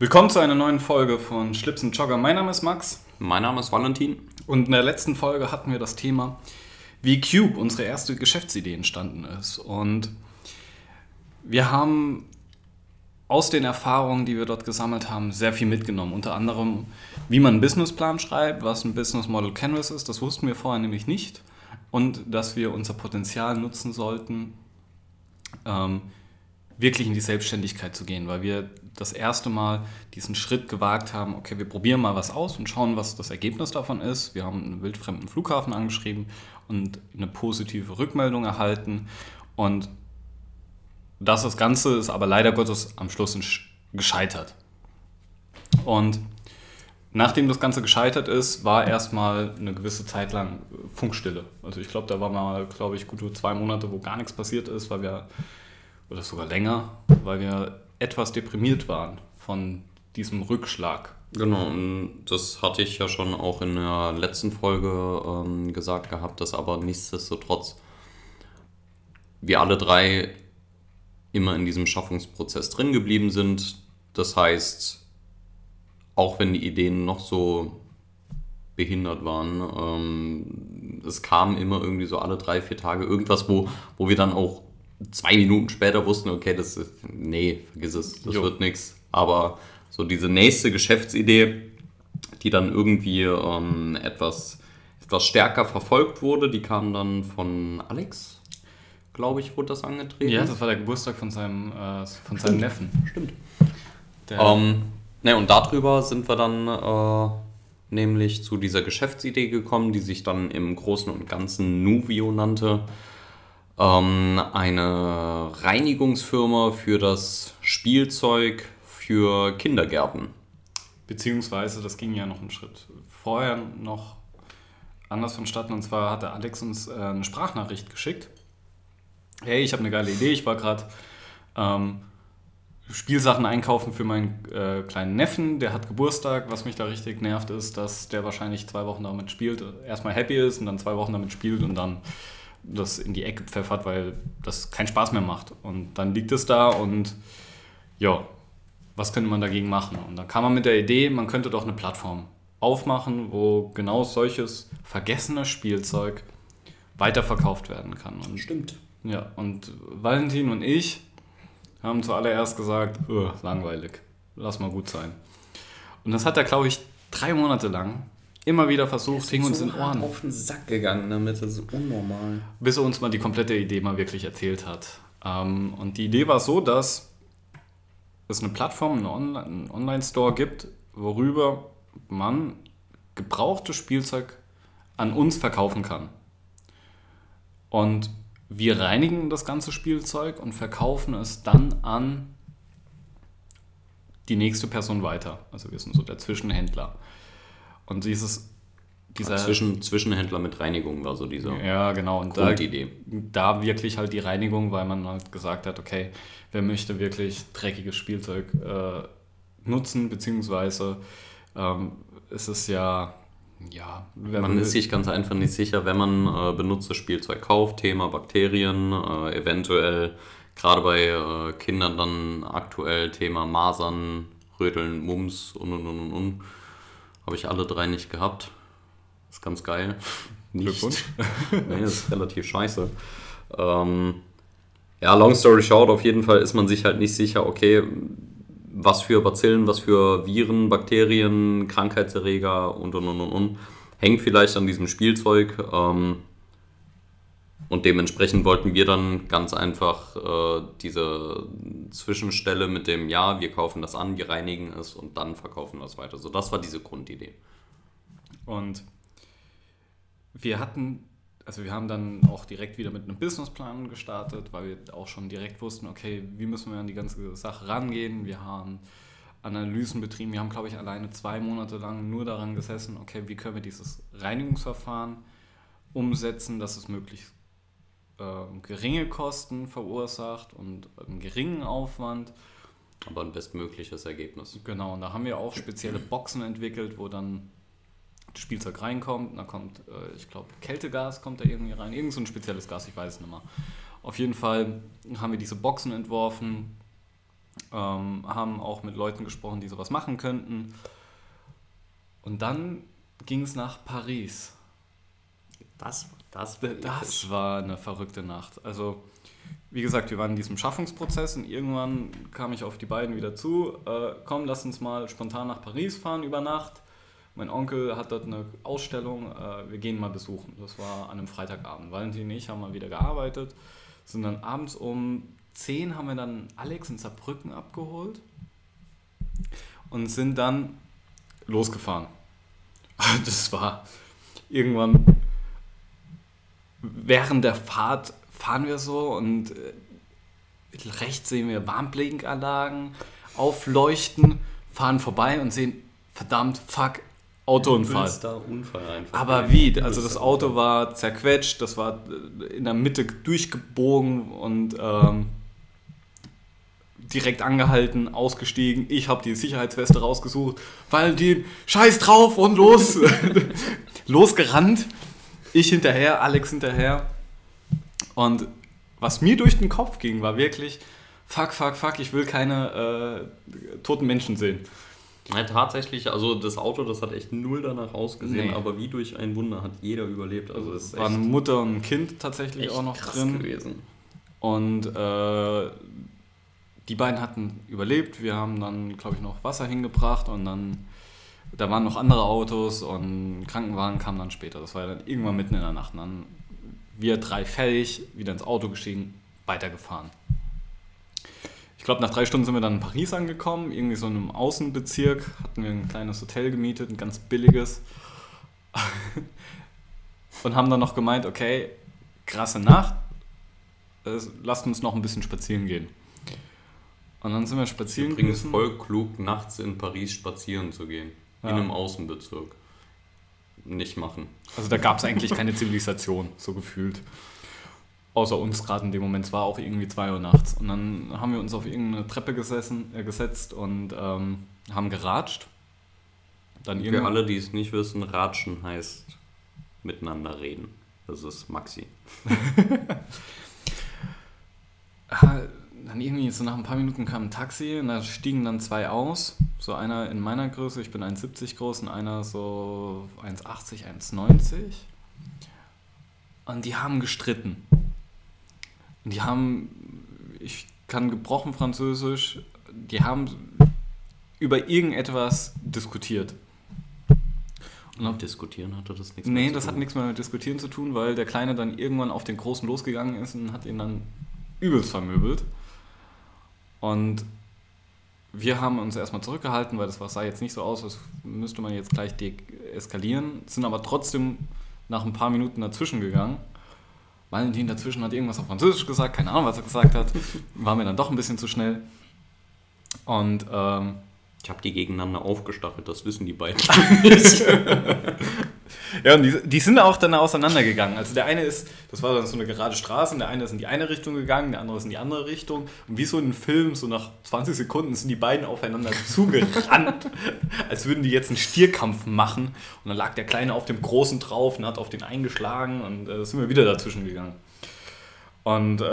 Willkommen zu einer neuen Folge von Schlips und Jogger. Mein Name ist Max. Mein Name ist Valentin. Und in der letzten Folge hatten wir das Thema, wie Cube, unsere erste Geschäftsidee, entstanden ist. Und wir haben aus den Erfahrungen, die wir dort gesammelt haben, sehr viel mitgenommen. Unter anderem, wie man einen Businessplan schreibt, was ein Business Model Canvas ist. Das wussten wir vorher nämlich nicht. Und dass wir unser Potenzial nutzen sollten, ähm, wirklich in die Selbstständigkeit zu gehen, weil wir das erste Mal diesen Schritt gewagt haben, okay, wir probieren mal was aus und schauen, was das Ergebnis davon ist. Wir haben einen wildfremden Flughafen angeschrieben und eine positive Rückmeldung erhalten und das, das Ganze ist aber leider Gottes am Schluss gescheitert. Und nachdem das Ganze gescheitert ist, war erstmal eine gewisse Zeit lang Funkstille. Also ich glaube, da war mal, glaube ich, gute zwei Monate, wo gar nichts passiert ist, weil wir, oder sogar länger, weil wir etwas deprimiert waren von diesem Rückschlag. Genau, und das hatte ich ja schon auch in der letzten Folge ähm, gesagt gehabt, dass aber nichtsdestotrotz wir alle drei immer in diesem Schaffungsprozess drin geblieben sind. Das heißt, auch wenn die Ideen noch so behindert waren, ähm, es kam immer irgendwie so alle drei, vier Tage irgendwas, wo, wo wir dann auch zwei Minuten später wussten, okay, das ist, nee, vergiss es, das jo. wird nichts. Aber so diese nächste Geschäftsidee, die dann irgendwie ähm, etwas, etwas stärker verfolgt wurde, die kam dann von Alex, glaube ich, wurde das angetreten. Ja, das war der Geburtstag von seinem, äh, von seinem Neffen. Stimmt. Ähm, ne, und darüber sind wir dann äh, nämlich zu dieser Geschäftsidee gekommen, die sich dann im Großen und Ganzen Nuvio nannte ähm, eine Reinigungsfirma für das Spielzeug für Kindergärten. Beziehungsweise, das ging ja noch einen Schritt vorher noch anders vonstatten. Und zwar hatte Alex uns äh, eine Sprachnachricht geschickt. Hey, ich habe eine geile Idee. Ich war gerade ähm, Spielsachen einkaufen für meinen äh, kleinen Neffen. Der hat Geburtstag. Was mich da richtig nervt, ist, dass der wahrscheinlich zwei Wochen damit spielt. Erstmal happy ist und dann zwei Wochen damit spielt und dann das in die Ecke pfeffert, weil das keinen Spaß mehr macht. Und dann liegt es da und ja, was könnte man dagegen machen? Und dann kam man mit der Idee, man könnte doch eine Plattform aufmachen, wo genau solches vergessene Spielzeug weiterverkauft werden kann. Und, Stimmt. Ja, und Valentin und ich haben zuallererst gesagt, langweilig, lass mal gut sein. Und das hat er, glaube ich, drei Monate lang immer wieder versucht, hing uns so in den Ohren. auf den Sack gegangen damit, das ist unnormal. Bis er uns mal die komplette Idee mal wirklich erzählt hat. Ähm, und die Idee war so, dass es eine Plattform, einen Online-Store gibt, worüber man gebrauchtes Spielzeug an uns verkaufen kann. Und wir reinigen das ganze Spielzeug und verkaufen es dann an die nächste Person weiter. Also wir sind so der Zwischenhändler. Und dieses dieser Zwischen, Zwischenhändler mit Reinigung war so diese ja, genau. Und Grundidee. Da, da wirklich halt die Reinigung, weil man halt gesagt hat, okay, wer möchte wirklich dreckiges Spielzeug äh, nutzen, beziehungsweise ähm, ist es ja, ja... Man ist sich ganz einfach nicht sicher, wenn man äh, benutztes Spielzeug kauft, Thema Bakterien, äh, eventuell gerade bei äh, Kindern dann aktuell Thema Masern, Röteln, Mumps und und und und und habe ich alle drei nicht gehabt. Ist ganz geil. Nicht. Nee, das ist relativ scheiße. Ähm, ja, long story short, auf jeden Fall ist man sich halt nicht sicher, okay, was für Bazillen, was für Viren, Bakterien, Krankheitserreger und und und und und hängt vielleicht an diesem Spielzeug. Ähm, und dementsprechend wollten wir dann ganz einfach äh, diese Zwischenstelle mit dem, ja, wir kaufen das an, wir reinigen es und dann verkaufen wir es weiter. So, das war diese Grundidee. Und wir hatten, also wir haben dann auch direkt wieder mit einem Businessplan gestartet, weil wir auch schon direkt wussten, okay, wie müssen wir an die ganze Sache rangehen. Wir haben Analysen betrieben. Wir haben, glaube ich, alleine zwei Monate lang nur daran gesessen, okay, wie können wir dieses Reinigungsverfahren umsetzen, dass es möglichst äh, geringe Kosten verursacht und einen geringen Aufwand. Aber ein bestmögliches Ergebnis. Genau, und da haben wir auch spezielle Boxen entwickelt, wo dann das Spielzeug reinkommt. Da kommt, äh, ich glaube, Kältegas kommt da irgendwie rein. Irgend so ein spezielles Gas, ich weiß es nicht mehr. Auf jeden Fall haben wir diese Boxen entworfen, ähm, haben auch mit Leuten gesprochen, die sowas machen könnten. Und dann ging es nach Paris. Das, das, das war eine verrückte Nacht. Also, wie gesagt, wir waren in diesem Schaffungsprozess und irgendwann kam ich auf die beiden wieder zu. Äh, komm, lass uns mal spontan nach Paris fahren über Nacht. Mein Onkel hat dort eine Ausstellung, äh, wir gehen mal besuchen. Das war an einem Freitagabend. Valentin und ich haben mal wieder gearbeitet, sind dann abends um 10 haben wir dann Alex in Saarbrücken abgeholt und sind dann losgefahren. Das war irgendwann während der Fahrt fahren wir so und äh, rechts sehen wir Warnblinkanlagen aufleuchten, fahren vorbei und sehen, verdammt, fuck, Autounfall. Aber wie? Also das Auto war zerquetscht, das war äh, in der Mitte durchgebogen und ähm, direkt angehalten, ausgestiegen. Ich habe die Sicherheitsweste rausgesucht. Valentin, scheiß drauf und los. Losgerannt. Ich hinterher, Alex hinterher. Und was mir durch den Kopf ging, war wirklich, fuck, fuck, fuck, ich will keine äh, toten Menschen sehen. Ja, tatsächlich, also das Auto, das hat echt null danach ausgesehen, nee. aber wie durch ein Wunder hat jeder überlebt. Also es war eine Mutter und ein Kind tatsächlich auch noch drin. gewesen. Und äh, die beiden hatten überlebt. Wir haben dann, glaube ich, noch Wasser hingebracht und dann, da waren noch andere Autos und Krankenwagen kamen dann später. Das war ja dann irgendwann mitten in der Nacht. Und dann wir drei fertig, wieder ins Auto gestiegen, weitergefahren. Ich glaube, nach drei Stunden sind wir dann in Paris angekommen, irgendwie so in einem Außenbezirk, hatten wir ein kleines Hotel gemietet, ein ganz billiges. und haben dann noch gemeint, okay, krasse Nacht, lasst uns noch ein bisschen spazieren gehen. Und dann sind wir spazieren Übrigens gewesen. voll klug, nachts in Paris spazieren zu gehen. Ja. In einem Außenbezirk. Nicht machen. Also da gab es eigentlich keine Zivilisation, so gefühlt. Außer uns gerade in dem Moment. Es war auch irgendwie 2 Uhr nachts. Und dann haben wir uns auf irgendeine Treppe gesessen, äh, gesetzt und ähm, haben geratscht. Dann Für alle, die es nicht wissen, ratschen heißt miteinander reden. Das ist Maxi. Dann irgendwie so nach ein paar Minuten kam ein Taxi und da stiegen dann zwei aus. So einer in meiner Größe, ich bin 1,70 groß und einer so 1,80, 1,90. Und die haben gestritten. Und die haben, ich kann gebrochen Französisch, die haben über irgendetwas diskutiert. Und ob diskutieren hatte das nichts Nee, das hat nichts mehr mit diskutieren zu tun, weil der Kleine dann irgendwann auf den Großen losgegangen ist und hat ihn dann übelst vermöbelt. Und wir haben uns erstmal zurückgehalten, weil das sah jetzt nicht so aus, als müsste man jetzt gleich deeskalieren, sind aber trotzdem nach ein paar Minuten dazwischen gegangen. Valentin dazwischen hat irgendwas auf Französisch gesagt, keine Ahnung, was er gesagt hat. War mir dann doch ein bisschen zu schnell. Und ähm, ich habe die gegeneinander aufgestachelt, das wissen die beiden nicht. ja, und die, die sind auch dann auseinandergegangen. Also der eine ist, das war dann so eine gerade Straße, und der eine ist in die eine Richtung gegangen, der andere ist in die andere Richtung. Und wie so in einem Film, so nach 20 Sekunden sind die beiden aufeinander zugerannt, als würden die jetzt einen Stierkampf machen. Und dann lag der Kleine auf dem Großen drauf und hat auf den eingeschlagen und äh, sind wir wieder dazwischen gegangen. Und äh,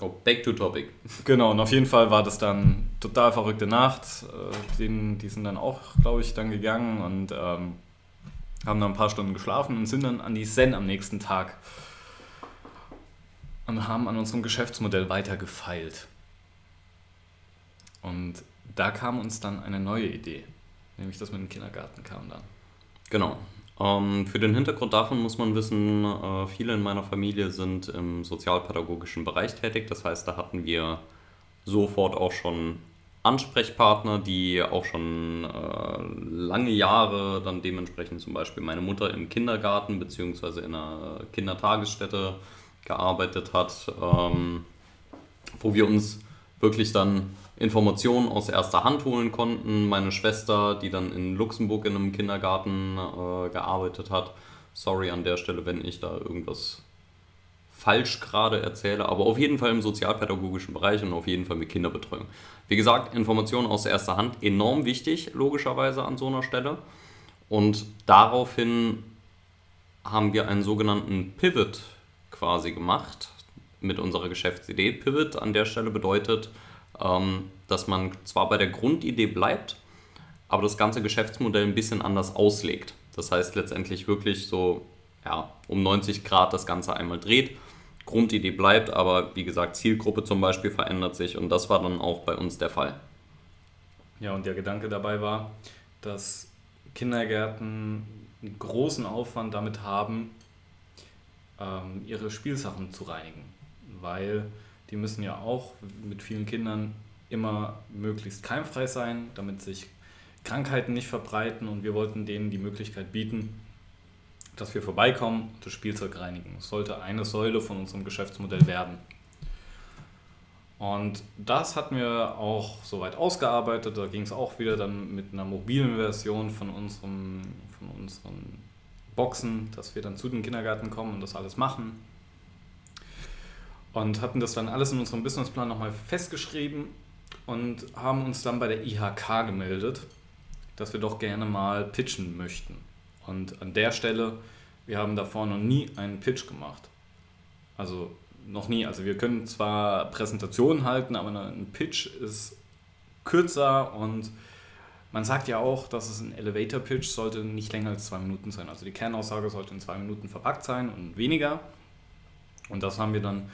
oh, back to topic. Genau, und auf jeden Fall war das dann total verrückte Nacht. Äh, den, die sind dann auch, glaube ich, dann gegangen und ähm, haben dann ein paar Stunden geschlafen und sind dann an die Zen am nächsten Tag und haben an unserem Geschäftsmodell weiter gefeilt. Und da kam uns dann eine neue Idee, nämlich das mit dem Kindergarten kam dann. Genau, ähm, für den Hintergrund davon muss man wissen, äh, viele in meiner Familie sind im sozialpädagogischen Bereich tätig. Das heißt, da hatten wir sofort auch schon Ansprechpartner, die auch schon äh, lange Jahre dann dementsprechend zum Beispiel meine Mutter im Kindergarten bzw. in einer Kindertagesstätte gearbeitet hat, ähm, wo wir uns wirklich dann Informationen aus erster Hand holen konnten. Meine Schwester, die dann in Luxemburg in einem Kindergarten äh, gearbeitet hat. Sorry an der Stelle, wenn ich da irgendwas falsch gerade erzähle, aber auf jeden Fall im sozialpädagogischen Bereich und auf jeden Fall mit Kinderbetreuung. Wie gesagt, Informationen aus erster Hand enorm wichtig, logischerweise an so einer Stelle. Und daraufhin haben wir einen sogenannten Pivot quasi gemacht mit unserer Geschäftsidee. Pivot an der Stelle bedeutet, ähm, dass man zwar bei der Grundidee bleibt, aber das ganze Geschäftsmodell ein bisschen anders auslegt. Das heißt letztendlich wirklich so ja, um 90 Grad das Ganze einmal dreht. Grundidee bleibt, aber wie gesagt, Zielgruppe zum Beispiel verändert sich und das war dann auch bei uns der Fall. Ja, und der Gedanke dabei war, dass Kindergärten einen großen Aufwand damit haben, ähm, ihre Spielsachen zu reinigen, weil die müssen ja auch mit vielen Kindern immer möglichst keimfrei sein, damit sich Krankheiten nicht verbreiten und wir wollten denen die Möglichkeit bieten, dass wir vorbeikommen und das Spielzeug reinigen. Es sollte eine Säule von unserem Geschäftsmodell werden. Und das hatten wir auch soweit ausgearbeitet. Da ging es auch wieder dann mit einer mobilen Version von, unserem, von unseren Boxen, dass wir dann zu den Kindergärten kommen und das alles machen. Und hatten das dann alles in unserem Businessplan nochmal festgeschrieben und haben uns dann bei der IHK gemeldet, dass wir doch gerne mal pitchen möchten. Und an der Stelle, wir haben davor noch nie einen Pitch gemacht. Also noch nie. Also wir können zwar Präsentationen halten, aber ein Pitch ist kürzer und man sagt ja auch, dass es ein Elevator Pitch sollte nicht länger als zwei Minuten sein. Also die Kernaussage sollte in zwei Minuten verpackt sein und weniger. Und das haben wir dann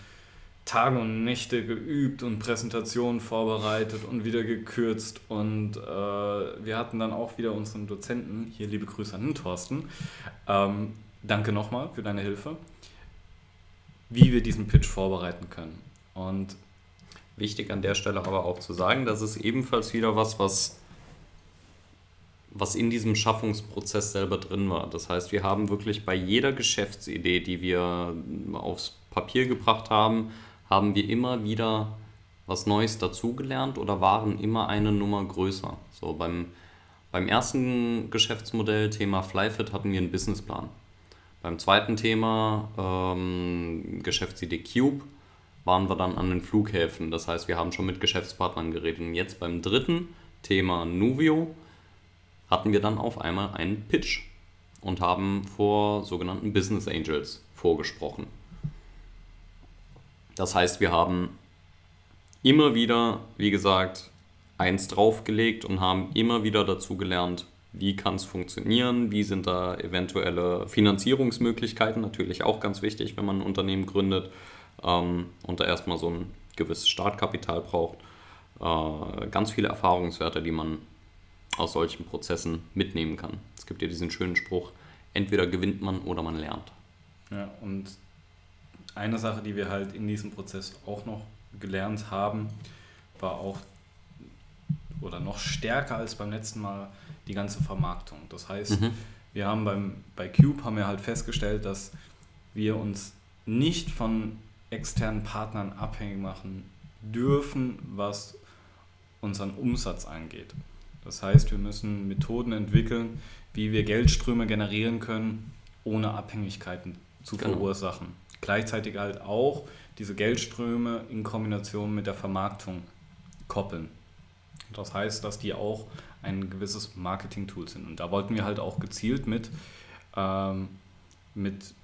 Tage und Nächte geübt und Präsentationen vorbereitet und wieder gekürzt. Und äh, wir hatten dann auch wieder unseren Dozenten, hier liebe Grüße an den Thorsten. Ähm, danke nochmal für deine Hilfe wie wir diesen Pitch vorbereiten können. Und wichtig an der Stelle aber auch zu sagen, das ist ebenfalls wieder was, was, was in diesem Schaffungsprozess selber drin war. Das heißt, wir haben wirklich bei jeder Geschäftsidee, die wir aufs Papier gebracht haben, haben wir immer wieder was Neues dazugelernt oder waren immer eine Nummer größer. So beim, beim ersten Geschäftsmodell, Thema Flyfit, hatten wir einen Businessplan. Beim zweiten Thema, ähm, Geschäftsidee Cube, waren wir dann an den Flughäfen. Das heißt, wir haben schon mit Geschäftspartnern geredet. Und jetzt beim dritten Thema Nuvio hatten wir dann auf einmal einen Pitch und haben vor sogenannten Business Angels vorgesprochen. Das heißt, wir haben immer wieder, wie gesagt, eins draufgelegt und haben immer wieder dazu gelernt, wie kann es funktionieren, wie sind da eventuelle Finanzierungsmöglichkeiten, natürlich auch ganz wichtig, wenn man ein Unternehmen gründet ähm, und da erstmal so ein gewisses Startkapital braucht. Äh, ganz viele Erfahrungswerte, die man aus solchen Prozessen mitnehmen kann. Es gibt ja diesen schönen Spruch, entweder gewinnt man oder man lernt. Ja, und eine Sache, die wir halt in diesem Prozess auch noch gelernt haben, war auch, oder noch stärker als beim letzten Mal, die ganze Vermarktung. Das heißt, mhm. wir haben beim, bei Cube haben wir halt festgestellt, dass wir uns nicht von externen Partnern abhängig machen dürfen, was unseren Umsatz angeht. Das heißt, wir müssen Methoden entwickeln, wie wir Geldströme generieren können, ohne Abhängigkeiten zu genau. verursachen. Gleichzeitig halt auch diese Geldströme in Kombination mit der Vermarktung koppeln. Das heißt, dass die auch ein gewisses Marketing-Tool sind. Und da wollten wir halt auch gezielt mit, ähm, mit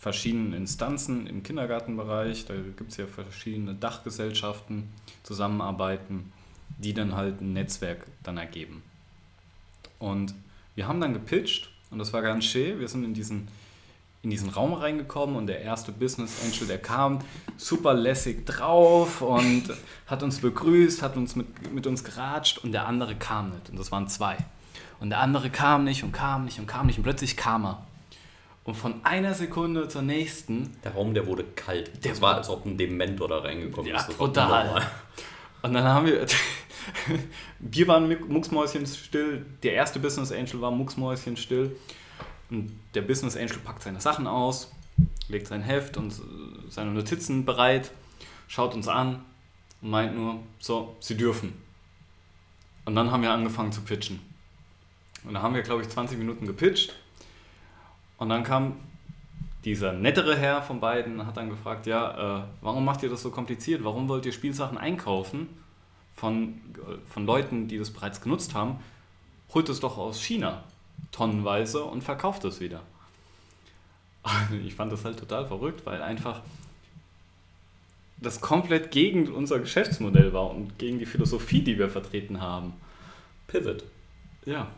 verschiedenen Instanzen im Kindergartenbereich, da gibt es ja verschiedene Dachgesellschaften, zusammenarbeiten, die dann halt ein Netzwerk dann ergeben. Und wir haben dann gepitcht und das war ganz schön. Wir sind in diesen in diesen Raum reingekommen und der erste Business Angel, der kam super lässig drauf und hat uns begrüßt, hat uns mit, mit uns geratscht und der andere kam nicht. Und das waren zwei. Und der andere kam nicht und kam nicht und kam nicht und plötzlich kam er. Und von einer Sekunde zur nächsten. Der Raum, der wurde kalt. Der das war, als ob ein Dementor da reingekommen ja, ist. Ja, total. Und dann haben wir. wir waren mucksmäuschen still. Der erste Business Angel war mucksmäuschen still. Und der Business Angel packt seine Sachen aus, legt sein Heft und seine Notizen bereit, schaut uns an und meint nur, so, Sie dürfen. Und dann haben wir angefangen zu pitchen. Und da haben wir, glaube ich, 20 Minuten gepitcht. Und dann kam dieser nettere Herr von beiden hat dann gefragt, ja, äh, warum macht ihr das so kompliziert? Warum wollt ihr Spielsachen einkaufen von, von Leuten, die das bereits genutzt haben? Holt es doch aus China tonnenweise und verkauft es wieder. Ich fand das halt total verrückt, weil einfach das komplett gegen unser Geschäftsmodell war und gegen die Philosophie, die wir vertreten haben. Pivot. Ja.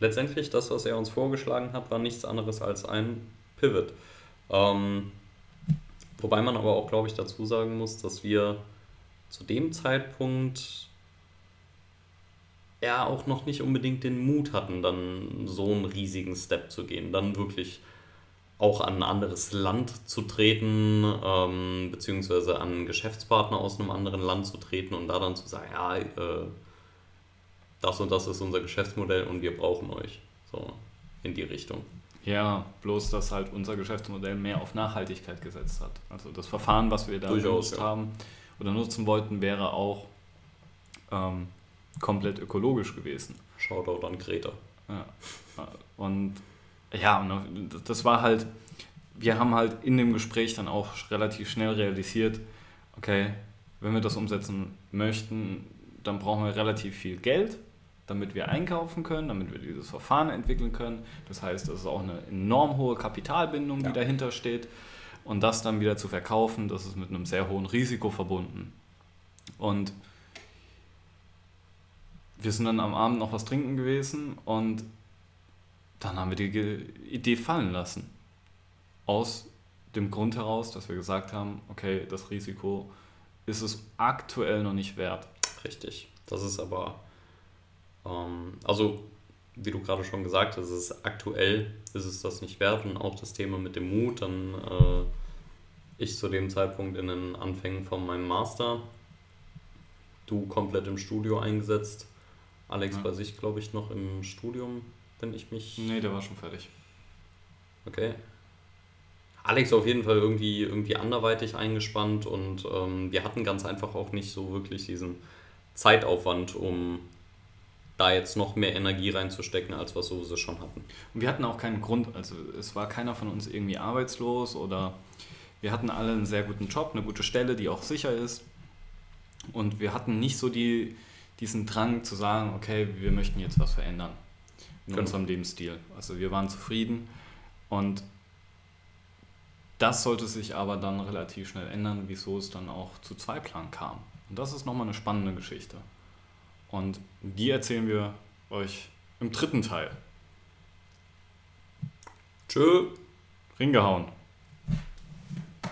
Letztendlich, das, was er uns vorgeschlagen hat, war nichts anderes als ein Pivot. Ähm, wobei man aber auch, glaube ich, dazu sagen muss, dass wir zu dem Zeitpunkt ja auch noch nicht unbedingt den Mut hatten, dann so einen riesigen Step zu gehen, dann wirklich auch an ein anderes Land zu treten, ähm, beziehungsweise an Geschäftspartner aus einem anderen Land zu treten und da dann zu sagen, ja, äh, das und das ist unser Geschäftsmodell und wir brauchen euch. So in die Richtung. Ja, bloß dass halt unser Geschäftsmodell mehr auf Nachhaltigkeit gesetzt hat. Also das Verfahren, was wir da Durchaus, genutzt ja. haben oder nutzen wollten, wäre auch ähm, komplett ökologisch gewesen. Shoutout an Greta. Ja. Und ja, das war halt, wir haben halt in dem Gespräch dann auch relativ schnell realisiert, okay, wenn wir das umsetzen möchten, dann brauchen wir relativ viel Geld, damit wir einkaufen können, damit wir dieses Verfahren entwickeln können. Das heißt, das ist auch eine enorm hohe Kapitalbindung, die ja. dahinter steht. Und das dann wieder zu verkaufen, das ist mit einem sehr hohen Risiko verbunden. Und wir sind dann am Abend noch was trinken gewesen und dann haben wir die Idee fallen lassen. Aus dem Grund heraus, dass wir gesagt haben, okay, das Risiko ist es aktuell noch nicht wert. Richtig. Das ist aber, ähm, also wie du gerade schon gesagt hast, ist aktuell ist es das nicht wert und auch das Thema mit dem Mut, dann äh, ich zu dem Zeitpunkt in den Anfängen von meinem Master, du komplett im Studio eingesetzt, Alex ja. bei sich, glaube ich, noch im Studium wenn ich mich. Nee, der war schon fertig. Okay. Alex auf jeden Fall irgendwie, irgendwie anderweitig eingespannt und ähm, wir hatten ganz einfach auch nicht so wirklich diesen Zeitaufwand, um da jetzt noch mehr Energie reinzustecken, als was wir schon hatten. Und wir hatten auch keinen Grund, also es war keiner von uns irgendwie arbeitslos oder wir hatten alle einen sehr guten Job, eine gute Stelle, die auch sicher ist. Und wir hatten nicht so die, diesen Drang zu sagen, okay, wir möchten jetzt was verändern in genau. unserem Lebensstil. Also wir waren zufrieden und das sollte sich aber dann relativ schnell ändern, wieso es dann auch zu Zweiplan kam. Und das ist nochmal eine spannende Geschichte. Und die erzählen wir euch im dritten Teil. Tschö. Ringehauen.